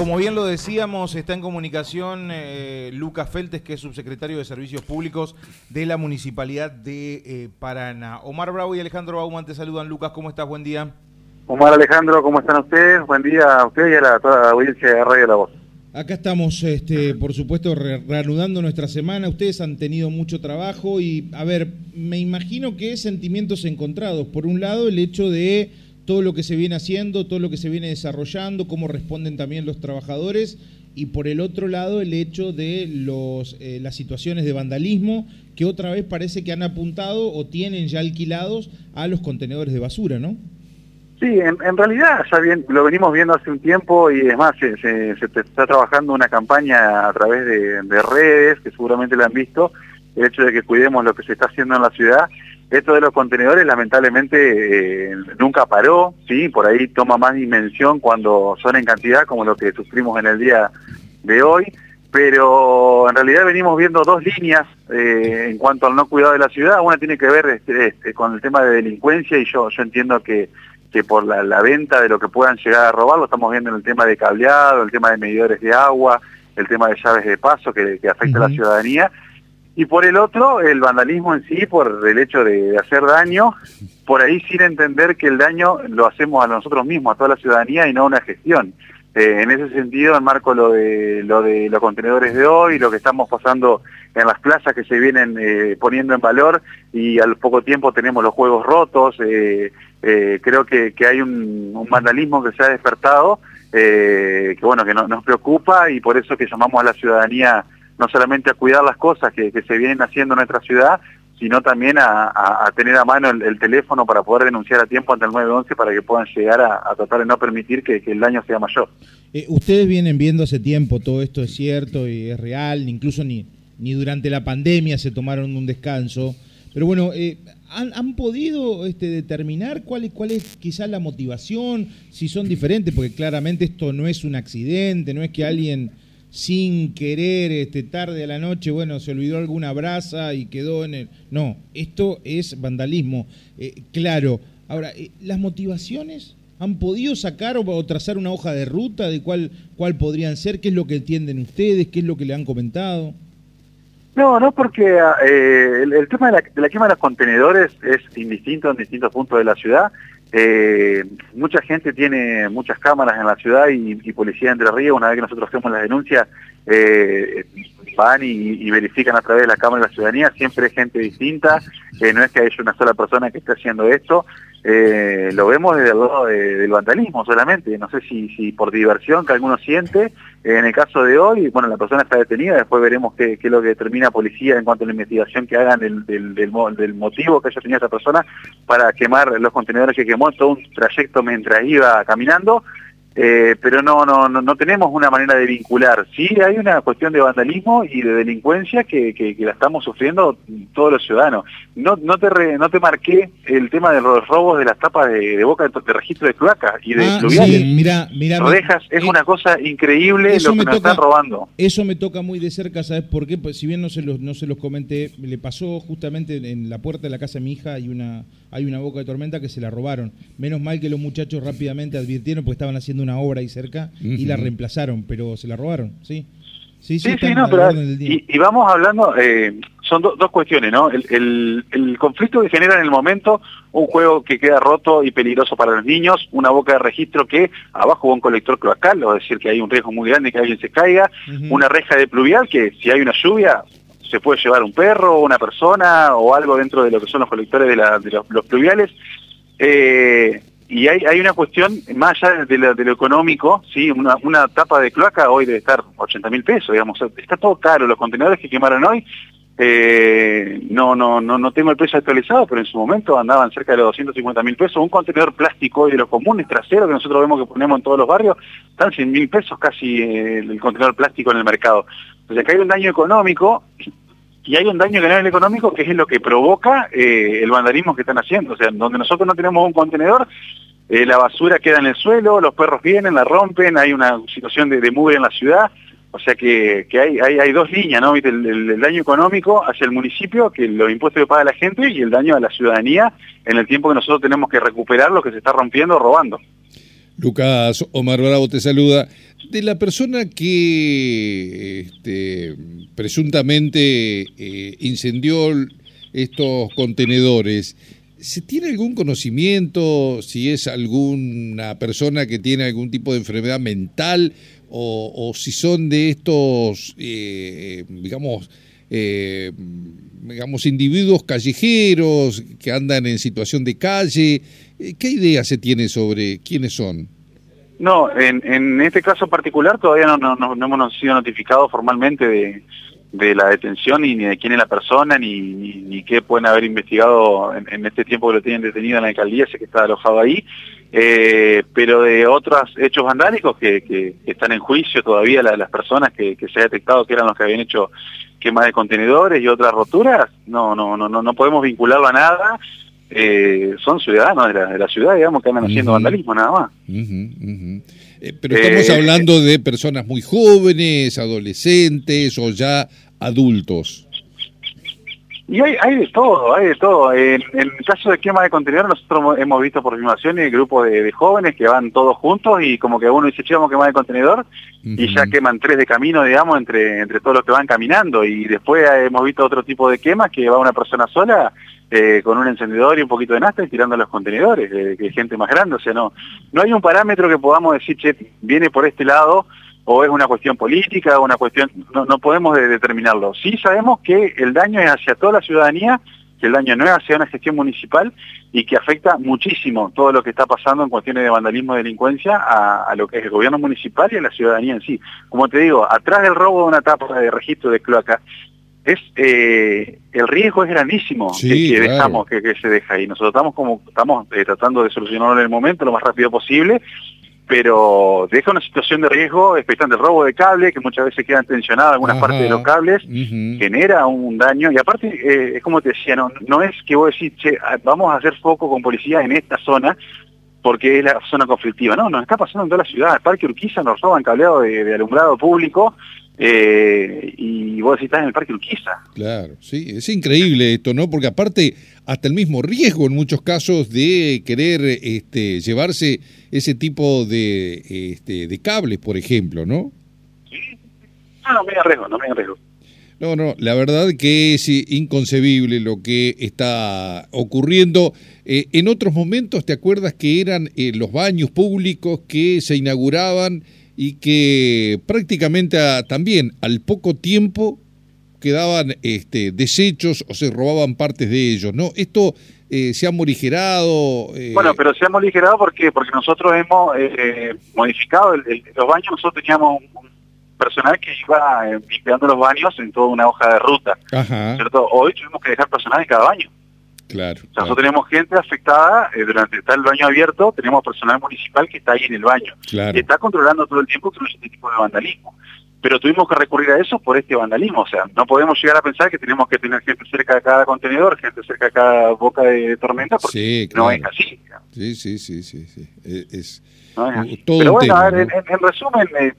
Como bien lo decíamos, está en comunicación eh, Lucas Feltes, que es subsecretario de Servicios Públicos de la Municipalidad de eh, Paraná. Omar Bravo y Alejandro Bauman te saludan. Lucas, ¿cómo estás? Buen día. Omar Alejandro, ¿cómo están ustedes? Buen día a ustedes y a la, toda la audiencia de Radio La Voz. Acá estamos, este, por supuesto, reanudando nuestra semana. Ustedes han tenido mucho trabajo y, a ver, me imagino que sentimientos encontrados. Por un lado, el hecho de todo lo que se viene haciendo, todo lo que se viene desarrollando, cómo responden también los trabajadores y por el otro lado el hecho de los, eh, las situaciones de vandalismo que otra vez parece que han apuntado o tienen ya alquilados a los contenedores de basura, ¿no? Sí, en, realidad ya bien, lo venimos viendo hace un tiempo y es más, se, está trabajando una campaña a través de, de redes, que seguramente la han visto, el hecho de que cuidemos lo que se está haciendo en la ciudad esto de los contenedores lamentablemente eh, nunca paró, sí, por ahí toma más dimensión cuando son en cantidad como lo que sufrimos en el día de hoy, pero en realidad venimos viendo dos líneas eh, en cuanto al no cuidado de la ciudad. Una tiene que ver este, este, con el tema de delincuencia y yo, yo entiendo que, que por la, venta de lo que puedan llegar a robar, lo estamos viendo en el tema de cableado, el tema de medidores de agua, el tema de llaves de paso que, afecta a la ciudadanía y por el otro, el vandalismo en sí, por el hecho de, hacer daño, por ahí sin entender que el daño lo hacemos a nosotros mismos, a toda la ciudadanía y no a una gestión. Eh, en ese sentido, enmarco lo de, lo de los contenedores de hoy, lo que estamos pasando en las plazas que se vienen eh, poniendo en valor y al poco tiempo tenemos los juegos rotos. Eh, creo que, hay un, vandalismo que se ha despertado, que bueno, que nos preocupa y por eso que llamamos a la ciudadanía no solamente a cuidar las cosas que, se vienen haciendo en nuestra ciudad, sino también a, tener a mano el, teléfono para poder denunciar a tiempo ante el 911 para que puedan llegar a, tratar de no permitir que, el daño sea mayor. Eh, ustedes vienen viendo hace tiempo, todo esto es cierto y es real, incluso ni, ni durante la pandemia se tomaron un descanso, pero bueno, eh, ¿han, podido este, determinar cuál es, cuál es quizás la motivación, si son diferentes? Porque claramente esto no es un accidente, no es que alguien sin querer, este, tarde a la noche, bueno, se olvidó alguna brasa y quedó en el... No, esto es vandalismo. Eh, claro, ahora, eh, las motivaciones han podido sacar o, trazar una hoja de ruta de cuál, cuál podrían ser, qué es lo que entienden ustedes, qué es lo que le han comentado. No, no, porque eh, el, tema de la, de la, quema de los contenedores es indistinto en distintos puntos de la ciudad. Eh, mucha gente tiene muchas cámaras en la ciudad y, policía de Entre Ríos, una vez que nosotros hacemos las denuncias, eh, van y, verifican a través de la cámara de la ciudadanía, siempre es gente distinta, eh, no es que haya una sola persona que esté haciendo esto, eh, lo vemos desde el vandalismo solamente, no sé si, por diversión que alguno siente, en el caso de hoy, bueno, la persona está detenida, después veremos qué, es lo que determina policía en cuanto a la investigación que hagan del, del, del, motivo que haya tenido esa persona para quemar los contenedores que quemó. Todo un trayecto mientras iba caminando, eh, pero no, no, no, tenemos una manera de vincular. Sí hay una cuestión de vandalismo y de delincuencia que, que, la estamos sufriendo todos los ciudadanos. No, no, te no te marqué el tema de los robos de las tapas de, boca de, registro de cloacas y de ah, Sí, mira, mira, Rejas, es una cosa increíble lo que nos están robando. Eso me toca muy de cerca, ¿sabes por qué? Pues si bien no se los, no se los comenté, le pasó justamente en la puerta de la casa de mi hija hay una, hay una boca de tormenta que se la robaron. Menos mal que los muchachos rápidamente advirtieron porque estaban haciendo una obra ahí cerca y la reemplazaron, pero se la robaron, ¿sí? Sí, sí, sí, no, pero, y, vamos hablando, eh, son dos cuestiones, ¿no? El, el, conflicto que genera en el momento un juego que queda roto y peligroso para los niños, una boca de registro que abajo va un colector cloacal, es decir, que hay un riesgo muy grande que alguien se caiga, una reja de pluvial que si hay una lluvia se puede llevar un perro, una persona o algo dentro de lo que son los colectores de, los, pluviales. Eh, y hay, hay una cuestión, más allá de lo, económico, ¿sí? Una, una, tapa de cloaca hoy debe estar 80 mil pesos, digamos, está todo caro, los contenedores que quemaron hoy, eh, no, no, no, no tengo el precio actualizado, pero en su momento andaban cerca de los 250 mil pesos, un contenedor plástico hoy de los comunes traseros que nosotros vemos que ponemos en todos los barrios, están 100 mil pesos casi eh, el contenedor plástico en el mercado. O sea que hay un daño económico y hay un daño el económico que es lo que provoca eh, el vandalismo que están haciendo. O sea, donde nosotros no tenemos un contenedor, eh, la basura queda en el suelo, los perros vienen, la rompen, hay una situación de, de mugre en la ciudad. O sea que, que hay, hay, hay, dos líneas, ¿no? El, el, daño económico hacia el municipio, que los impuestos que paga la gente, y el daño a la ciudadanía en el tiempo que nosotros tenemos que recuperar lo que se está rompiendo o robando. Lucas Omar Bravo te saluda. De la persona que este, presuntamente eh, incendió estos contenedores, ¿se tiene algún conocimiento si es alguna persona que tiene algún tipo de enfermedad mental o, si son de estos, eh, digamos, eh, digamos, individuos callejeros que andan en situación de calle? Eh, ¿Qué idea se tiene sobre quiénes son? No, en, en este caso particular todavía no, no, no, hemos sido notificados formalmente de, la detención ni, de quién es la persona ni, qué pueden haber investigado en, este tiempo que lo tienen detenido en la alcaldía, sé que está alojado ahí, eh, pero de otros hechos vandálicos que, que, están en juicio todavía las personas que se ha detectado que eran los que habían hecho quema de contenedores y otras roturas, no, no, no, no, no podemos vincularlo a nada eh, son ciudadanos de la, de la, ciudad, digamos, que andan haciendo vandalismo nada más. Eh, pero estamos eh, hablando de personas muy jóvenes, adolescentes o ya adultos. Y hay, hay de todo, hay de todo. En, el caso de quema de contenido, nosotros hemos visto por filmaciones el grupo de, jóvenes que van todos juntos y como que uno dice, che, vamos a quemar de contenedor y ya queman tres de camino, digamos, entre, entre todos los que van caminando. Y después hemos visto otro tipo de quemas que va una persona sola eh, con un encendedor y un poquito de nafta y tirando los contenedores, eh, que gente más grande. O sea, no, no hay un parámetro que podamos decir, che, viene por este lado o es una cuestión política, o una cuestión, no, no podemos determinarlo. Sí sabemos que el daño es hacia toda la ciudadanía, que el daño no es hacia una gestión municipal y que afecta muchísimo todo lo que está pasando en cuestiones de vandalismo y delincuencia a, lo que es el gobierno municipal y a la ciudadanía en sí. Como te digo, atrás del robo de una tapa de registro de cloaca, es eh, el riesgo es grandísimo que, dejamos que, se deja ahí. Nosotros estamos como estamos eh, tratando de solucionarlo en el momento lo más rápido posible pero deja una situación de riesgo, expectante el robo de cable, que muchas veces quedan tensionados algunas partes de los cables, genera un daño, y aparte, eh, es como te decía, no, no es que vos decís, che, ah, vamos a hacer foco con policía en esta zona, porque es la zona conflictiva. No, nos está pasando en toda la ciudad. El Parque Urquiza nos roban cableado de, alumbrado público eh, y vos decís, estás en el Parque Urquiza. Claro, sí, es increíble esto, ¿no? Porque aparte, hasta el mismo riesgo en muchos casos de querer este, llevarse ese tipo de, este, de cables, por ejemplo, ¿no? Sí, no, no me arriesgo, no me arriesgo. No, no, la verdad que es inconcebible lo que está ocurriendo. Eh, en otros momentos, ¿te acuerdas que eran eh, los baños públicos que se inauguraban y que prácticamente también al poco tiempo quedaban este, desechos o se robaban partes de ellos, ¿no? Esto eh, se ha morigerado. Bueno, pero se ha morigerado porque porque nosotros hemos modificado el, los baños. Nosotros teníamos un, personal que iba eh, limpiando los baños en toda una hoja de ruta. ¿cierto? Hoy tuvimos que dejar personal en cada baño. Claro. Nosotros tenemos gente afectada eh, durante está el baño abierto, tenemos personal municipal que está ahí en el baño. Claro. está controlando todo el tiempo este tipo de vandalismo. Pero tuvimos que recurrir a eso por este vandalismo. O sea, no podemos llegar a pensar que tenemos que tener gente cerca de cada contenedor, gente cerca de cada boca de tormenta, porque no es así. Sí, sí, sí, sí. sí. E, es, Pero bueno, a ver, en, resumen, eh,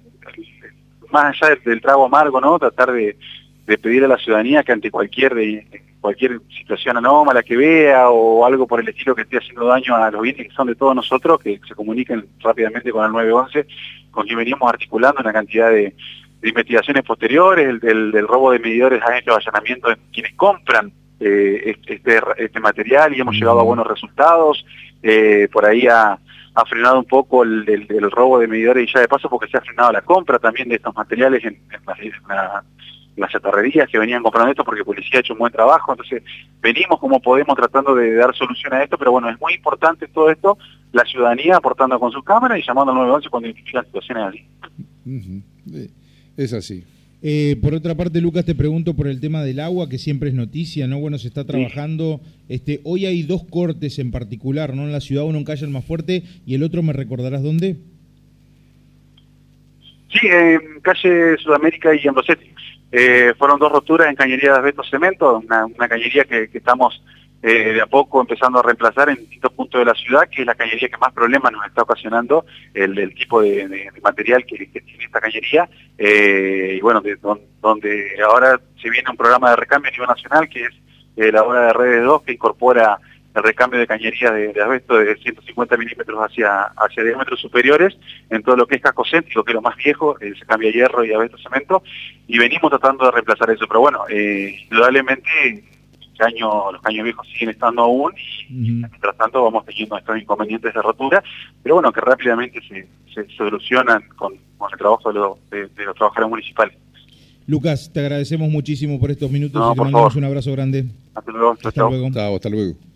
más allá del, trago amargo, ¿no? Tratar de, pedir a la ciudadanía que ante cualquier cualquier situación anómala que vea o algo por el estilo que esté haciendo daño a los bienes que son de todos nosotros, que se comuniquen rápidamente con el 911, con quien veníamos articulando una cantidad de, investigaciones posteriores, el, del, robo de medidores a hecho allanamiento de quienes compran eh, este, este material y hemos llegado a buenos resultados, eh, por ahí a ha frenado un poco el, robo de medidores y ya de paso porque se ha frenado la compra también de estos materiales en, las, chatarrerías que venían comprando esto porque policía ha hecho un buen trabajo, entonces venimos como podemos tratando de dar solución a esto, pero bueno, es muy importante todo esto, la ciudadanía aportando con sus cámaras y llamando al 911 cuando identifican situaciones así. Es así. Eh, por otra parte, Lucas, te pregunto por el tema del agua, que siempre es noticia, ¿no? Bueno, se está trabajando. Este, hoy hay dos cortes en particular, ¿no? En la ciudad, uno en Calle más fuerte y el otro, ¿me recordarás dónde? Sí, en calle Sudamérica y en Rosetti. Eh, fueron dos roturas en cañería de Asbesto Cemento, una, cañería que estamos eh, de a poco empezando a reemplazar en distintos puntos de la ciudad, que es la cañería que más problemas nos está ocasionando, el, tipo de, material que, tiene esta cañería, eh, y bueno, de, donde ahora se viene un programa de recambio a nivel nacional, que es eh, la obra de Redes 2, que incorpora el recambio de cañería de, de de 150 milímetros hacia, hacia diámetros superiores en todo lo que es casco céntrico, que es lo más viejo, se cambia hierro y asbesto cemento, y venimos tratando de reemplazar eso. Pero bueno, eh, los caños viejos siguen estando aún y mientras tanto vamos teniendo estos inconvenientes de rotura, pero bueno, que rápidamente se, se solucionan con, con, el trabajo de, de, los trabajadores municipales. Lucas, te agradecemos muchísimo por estos minutos y te mandamos un abrazo grande. Hasta luego. Hasta, luego. hasta luego.